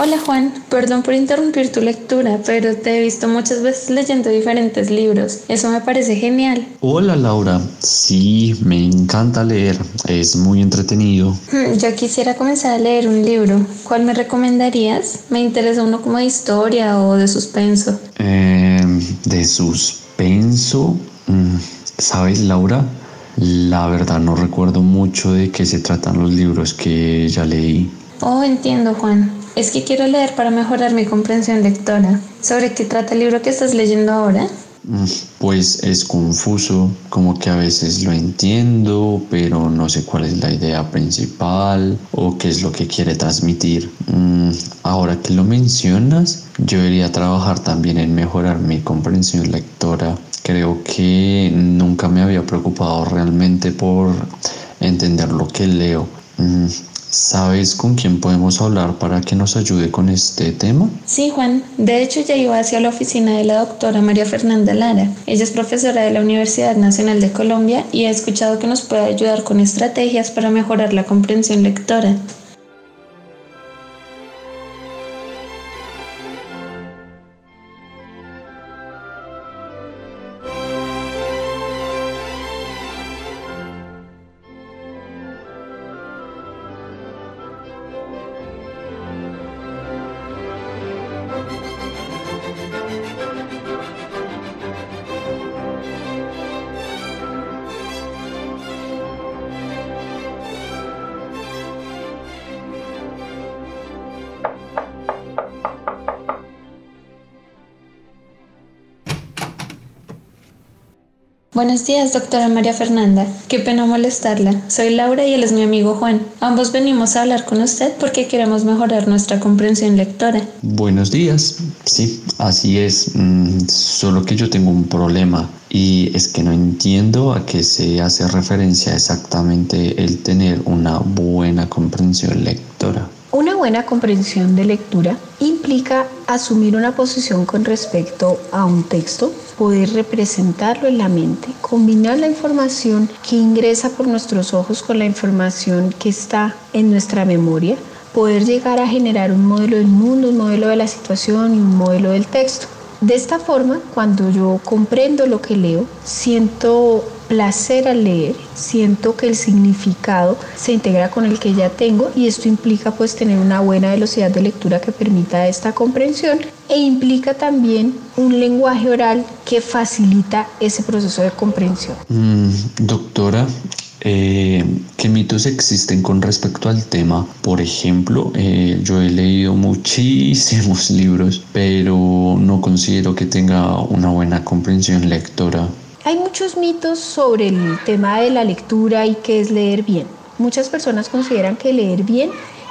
Hola Juan, perdón por interrumpir tu lectura, pero te he visto muchas veces leyendo diferentes libros. Eso me parece genial. Hola Laura, sí, me encanta leer, es muy entretenido. Hmm, Yo quisiera comenzar a leer un libro. ¿Cuál me recomendarías? Me interesa uno como de historia o de suspenso. Eh, de suspenso, mm, ¿sabes Laura? La verdad no recuerdo mucho de qué se tratan los libros que ya leí. Oh, entiendo Juan. Es que quiero leer para mejorar mi comprensión lectora. ¿Sobre qué trata el libro que estás leyendo ahora? Mm, Pues es confuso, como que a veces lo entiendo, pero no sé cuál es la idea principal o qué es lo que quiere transmitir. Mm, Ahora que lo mencionas, yo debería trabajar también en mejorar mi comprensión lectora. Creo que nunca me había preocupado realmente por entender lo que leo. Mm, ¿Sabes con quién podemos hablar para que nos ayude con este tema? Sí, Juan. De hecho, ya iba hacia la oficina de la doctora María Fernanda Lara. Ella es profesora de la Universidad Nacional de Colombia y he escuchado que nos puede ayudar con estrategias para mejorar la comprensión lectora. Buenos días, doctora María Fernanda. Qué pena molestarla. Soy Laura y él es mi amigo Juan. Ambos venimos a hablar con usted porque queremos mejorar nuestra comprensión lectora. Buenos días, sí, así es, Mm, solo que yo tengo un problema y es que no entiendo a qué se hace referencia exactamente el tener una buena comprensión lectora. Una buena comprensión de lectura implica asumir una posición con respecto a un texto, poder representarlo en la mente, combinar la información que ingresa por nuestros ojos con la información que está en nuestra memoria, poder llegar a generar un modelo del mundo, un modelo de la situación y un modelo del texto. De esta forma, cuando yo comprendo lo que leo, siento placer al leer, siento que el significado se integra con el que ya tengo y esto implica pues tener una buena velocidad de lectura que permita esta comprensión e implica también un lenguaje oral que facilita ese proceso de comprensión. Mm, doctora, eh, ¿qué mitos existen con respecto al tema? Por ejemplo, eh, yo he leído muchísimos libros, pero no considero que tenga una buena comprensión lectora. Hay muchos mitos sobre el tema de la lectura y qué es leer bien. Muchas personas consideran que leer bien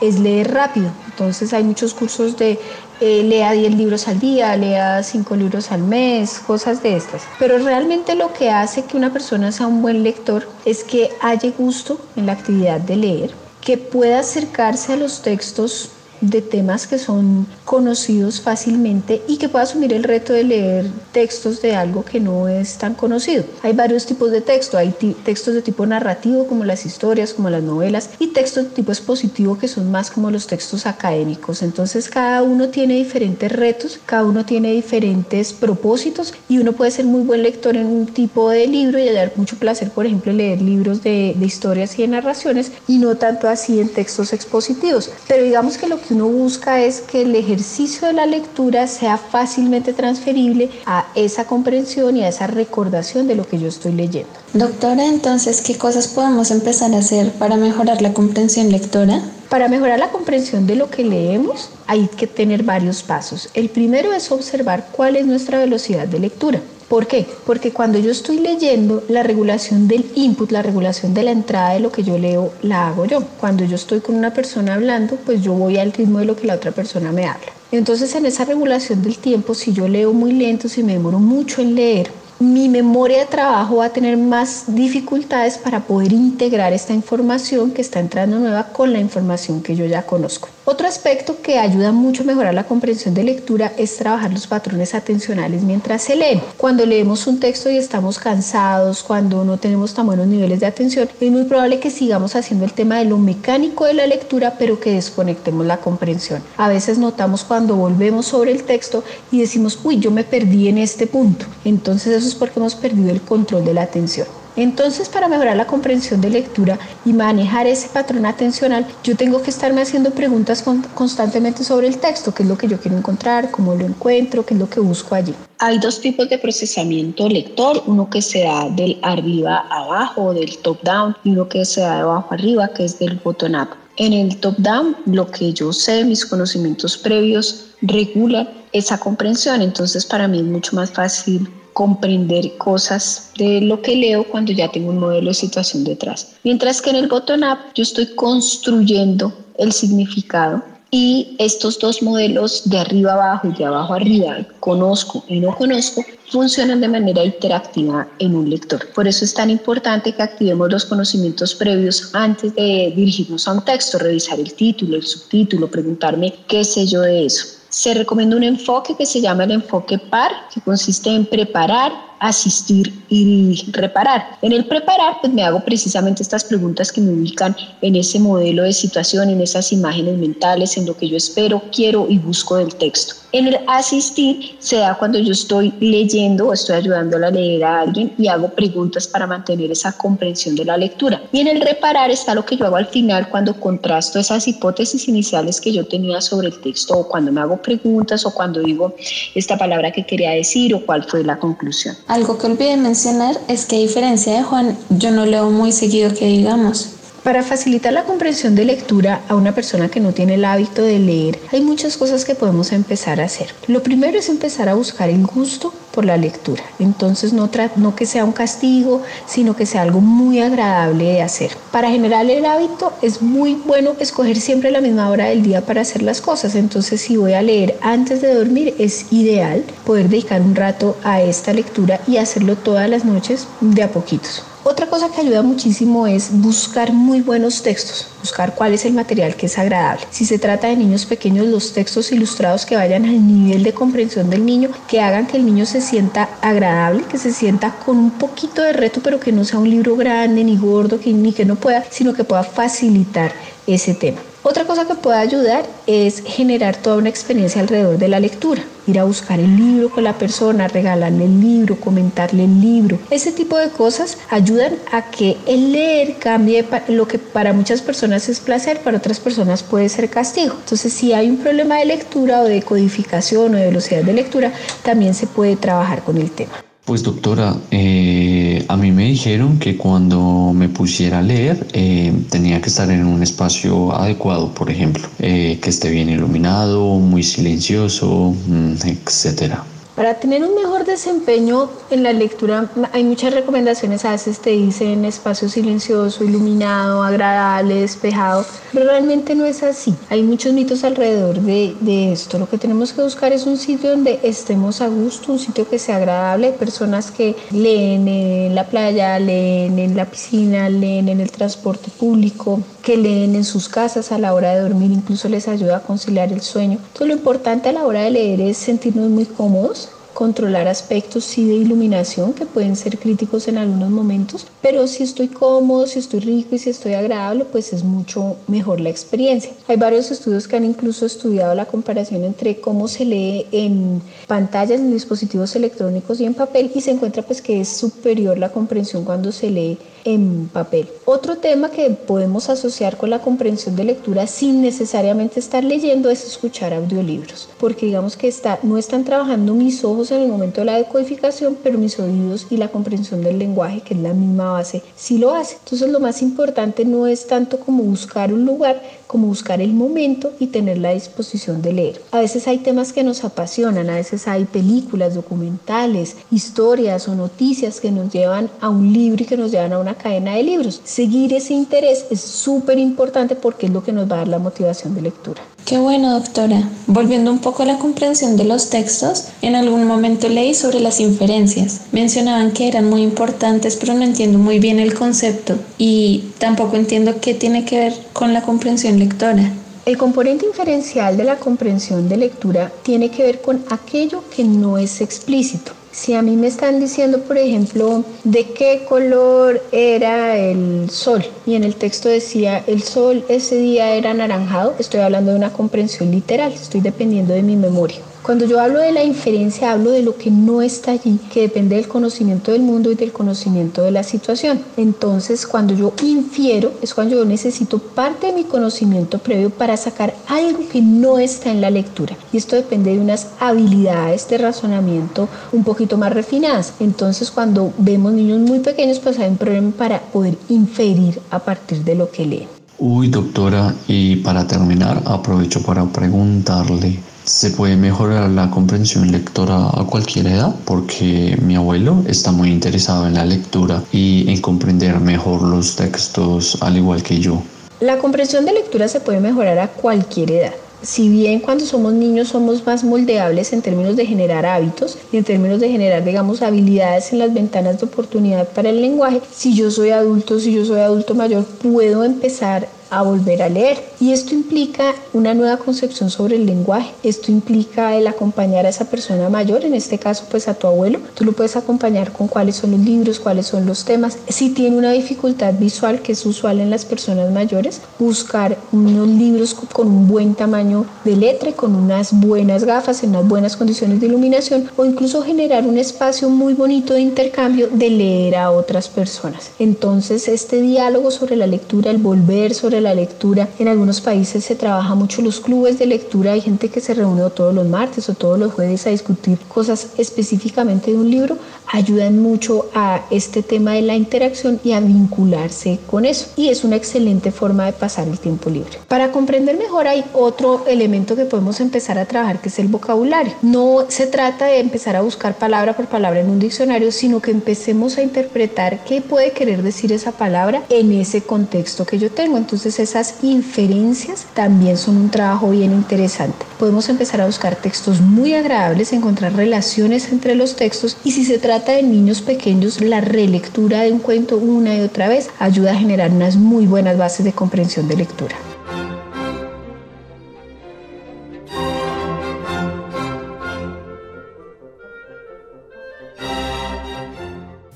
es leer rápido. Entonces hay muchos cursos de eh, lea 10 libros al día, lea 5 libros al mes, cosas de estas. Pero realmente lo que hace que una persona sea un buen lector es que haya gusto en la actividad de leer, que pueda acercarse a los textos de temas que son conocidos fácilmente y que pueda asumir el reto de leer textos de algo que no es tan conocido. Hay varios tipos de texto, hay textos de tipo narrativo como las historias, como las novelas y textos de tipo expositivo que son más como los textos académicos. Entonces cada uno tiene diferentes retos, cada uno tiene diferentes propósitos y uno puede ser muy buen lector en un tipo de libro y hallar mucho placer, por ejemplo, leer libros de, de historias y de narraciones y no tanto así en textos expositivos. Pero digamos que lo que que uno busca es que el ejercicio de la lectura sea fácilmente transferible a esa comprensión y a esa recordación de lo que yo estoy leyendo. Doctora, entonces, ¿qué cosas podemos empezar a hacer para mejorar la comprensión lectora? Para mejorar la comprensión de lo que leemos hay que tener varios pasos. El primero es observar cuál es nuestra velocidad de lectura. ¿Por qué? Porque cuando yo estoy leyendo, la regulación del input, la regulación de la entrada de lo que yo leo, la hago yo. Cuando yo estoy con una persona hablando, pues yo voy al ritmo de lo que la otra persona me habla. Entonces, en esa regulación del tiempo, si yo leo muy lento, si me demoro mucho en leer, mi memoria de trabajo va a tener más dificultades para poder integrar esta información que está entrando nueva con la información que yo ya conozco. Otro aspecto que ayuda mucho a mejorar la comprensión de lectura es trabajar los patrones atencionales mientras se lee. Cuando leemos un texto y estamos cansados, cuando no tenemos tan buenos niveles de atención, es muy probable que sigamos haciendo el tema de lo mecánico de la lectura, pero que desconectemos la comprensión. A veces notamos cuando volvemos sobre el texto y decimos, uy, yo me perdí en este punto. Entonces eso es porque hemos perdido el control de la atención. Entonces, para mejorar la comprensión de lectura y manejar ese patrón atencional, yo tengo que estarme haciendo preguntas constantemente sobre el texto, qué es lo que yo quiero encontrar, cómo lo encuentro, qué es lo que busco allí. Hay dos tipos de procesamiento lector, uno que se da del arriba abajo, del top down, y uno que se da de abajo arriba, que es del bottom up. En el top down, lo que yo sé, mis conocimientos previos regulan esa comprensión, entonces para mí es mucho más fácil comprender cosas de lo que leo cuando ya tengo un modelo de situación detrás. Mientras que en el bottom-up yo estoy construyendo el significado y estos dos modelos de arriba abajo y de abajo arriba, conozco y no conozco, funcionan de manera interactiva en un lector. Por eso es tan importante que activemos los conocimientos previos antes de dirigirnos a un texto, revisar el título, el subtítulo, preguntarme qué sé yo de eso. Se recomienda un enfoque que se llama el enfoque PAR, que consiste en preparar, asistir y reparar. En el preparar, pues me hago precisamente estas preguntas que me ubican en ese modelo de situación, en esas imágenes mentales, en lo que yo espero, quiero y busco del texto. En el asistir se da cuando yo estoy leyendo o estoy ayudando a leer a alguien y hago preguntas para mantener esa comprensión de la lectura. Y en el reparar está lo que yo hago al final cuando contrasto esas hipótesis iniciales que yo tenía sobre el texto o cuando me hago preguntas o cuando digo esta palabra que quería decir o cuál fue la conclusión. Algo que olvidé mencionar es que a diferencia de Juan, yo no leo muy seguido que digamos. Para facilitar la comprensión de lectura a una persona que no tiene el hábito de leer, hay muchas cosas que podemos empezar a hacer. Lo primero es empezar a buscar el gusto por la lectura. Entonces no, no que sea un castigo, sino que sea algo muy agradable de hacer. Para generar el hábito es muy bueno escoger siempre la misma hora del día para hacer las cosas. Entonces si voy a leer antes de dormir es ideal poder dedicar un rato a esta lectura y hacerlo todas las noches de a poquitos. Otra cosa que ayuda muchísimo es buscar muy buenos textos, buscar cuál es el material que es agradable. Si se trata de niños pequeños, los textos ilustrados que vayan al nivel de comprensión del niño, que hagan que el niño se sienta agradable, que se sienta con un poquito de reto, pero que no sea un libro grande ni gordo, que, ni que no pueda, sino que pueda facilitar ese tema. Otra cosa que puede ayudar es generar toda una experiencia alrededor de la lectura. Ir a buscar el libro con la persona, regalarle el libro, comentarle el libro. Ese tipo de cosas ayudan a que el leer cambie lo que para muchas personas es placer, para otras personas puede ser castigo. Entonces, si hay un problema de lectura o de codificación o de velocidad de lectura, también se puede trabajar con el tema. Pues doctora, eh, a mí me dijeron que cuando me pusiera a leer eh, tenía que estar en un espacio adecuado, por ejemplo, eh, que esté bien iluminado, muy silencioso, mm, etcétera. Para tener un mejor desempeño en la lectura hay muchas recomendaciones, a veces te dicen espacio silencioso, iluminado, agradable, despejado, pero realmente no es así. Hay muchos mitos alrededor de, de esto. Lo que tenemos que buscar es un sitio donde estemos a gusto, un sitio que sea agradable. Hay personas que leen en la playa, leen en la piscina, leen en el transporte público, que leen en sus casas a la hora de dormir, incluso les ayuda a conciliar el sueño. Todo lo importante a la hora de leer es sentirnos muy cómodos controlar aspectos sí de iluminación que pueden ser críticos en algunos momentos, pero si estoy cómodo, si estoy rico y si estoy agradable, pues es mucho mejor la experiencia. Hay varios estudios que han incluso estudiado la comparación entre cómo se lee en pantallas, en dispositivos electrónicos y en papel y se encuentra pues que es superior la comprensión cuando se lee en papel. Otro tema que podemos asociar con la comprensión de lectura sin necesariamente estar leyendo es escuchar audiolibros, porque digamos que está, no están trabajando mis ojos en el momento de la decodificación, pero mis oídos y la comprensión del lenguaje, que es la misma base, sí lo hace. Entonces lo más importante no es tanto como buscar un lugar, como buscar el momento y tener la disposición de leer. A veces hay temas que nos apasionan, a veces hay películas, documentales, historias o noticias que nos llevan a un libro y que nos llevan a una cadena de libros. Seguir ese interés es súper importante porque es lo que nos va a dar la motivación de lectura. Qué bueno, doctora. Volviendo un poco a la comprensión de los textos, en algún momento leí sobre las inferencias. Mencionaban que eran muy importantes, pero no entiendo muy bien el concepto y tampoco entiendo qué tiene que ver con la comprensión lectora. El componente inferencial de la comprensión de lectura tiene que ver con aquello que no es explícito. Si a mí me están diciendo, por ejemplo, de qué color era el sol y en el texto decía el sol ese día era anaranjado, estoy hablando de una comprensión literal, estoy dependiendo de mi memoria. Cuando yo hablo de la inferencia, hablo de lo que no está allí, que depende del conocimiento del mundo y del conocimiento de la situación. Entonces, cuando yo infiero, es cuando yo necesito parte de mi conocimiento previo para sacar algo que no está en la lectura. Y esto depende de unas habilidades de razonamiento un poquito más refinadas. Entonces, cuando vemos niños muy pequeños, pues hay un problema para poder inferir a partir de lo que leen. Uy, doctora, y para terminar, aprovecho para preguntarle, ¿Se puede mejorar la comprensión lectora a cualquier edad? Porque mi abuelo está muy interesado en la lectura y en comprender mejor los textos al igual que yo. La comprensión de lectura se puede mejorar a cualquier edad. Si bien cuando somos niños somos más moldeables en términos de generar hábitos y en términos de generar, digamos, habilidades en las ventanas de oportunidad para el lenguaje, si yo soy adulto, si yo soy adulto mayor, puedo empezar a volver a leer. Y esto implica una nueva concepción sobre el lenguaje. Esto implica el acompañar a esa persona mayor, en este caso pues a tu abuelo. Tú lo puedes acompañar con cuáles son los libros, cuáles son los temas. Si tiene una dificultad visual que es usual en las personas mayores, buscar unos libros con un buen tamaño de letra, con unas buenas gafas, en unas buenas condiciones de iluminación o incluso generar un espacio muy bonito de intercambio de leer a otras personas. Entonces este diálogo sobre la lectura, el volver sobre la lectura. En algunos países se trabaja mucho los clubes de lectura. Hay gente que se reúne todos los martes o todos los jueves a discutir cosas específicamente de un libro. Ayudan mucho a este tema de la interacción y a vincularse con eso. Y es una excelente forma de pasar el tiempo libre. Para comprender mejor hay otro elemento que podemos empezar a trabajar que es el vocabulario. No se trata de empezar a buscar palabra por palabra en un diccionario, sino que empecemos a interpretar qué puede querer decir esa palabra en ese contexto que yo tengo. Entonces esas inferencias también son un trabajo bien interesante. Podemos empezar a buscar textos muy agradables, encontrar relaciones entre los textos y si se trata de niños pequeños, la relectura de un cuento una y otra vez ayuda a generar unas muy buenas bases de comprensión de lectura.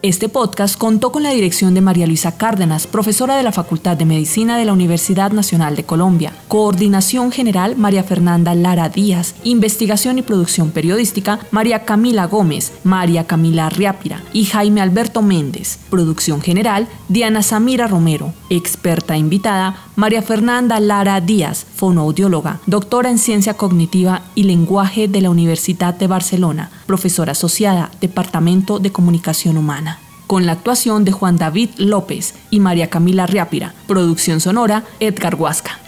Este podcast contó con la dirección de María Luisa Cárdenas, profesora de la Facultad de Medicina de la Universidad Nacional de Colombia. Coordinación General María Fernanda Lara Díaz. Investigación y producción periodística María Camila Gómez, María Camila Riápira y Jaime Alberto Méndez. Producción General Diana Samira Romero. Experta invitada María Fernanda Lara Díaz, fonoaudióloga, doctora en Ciencia Cognitiva y Lenguaje de la Universidad de Barcelona, profesora asociada, Departamento de Comunicación Humana. Con la actuación de Juan David López y María Camila Riápira. Producción sonora, Edgar Huasca.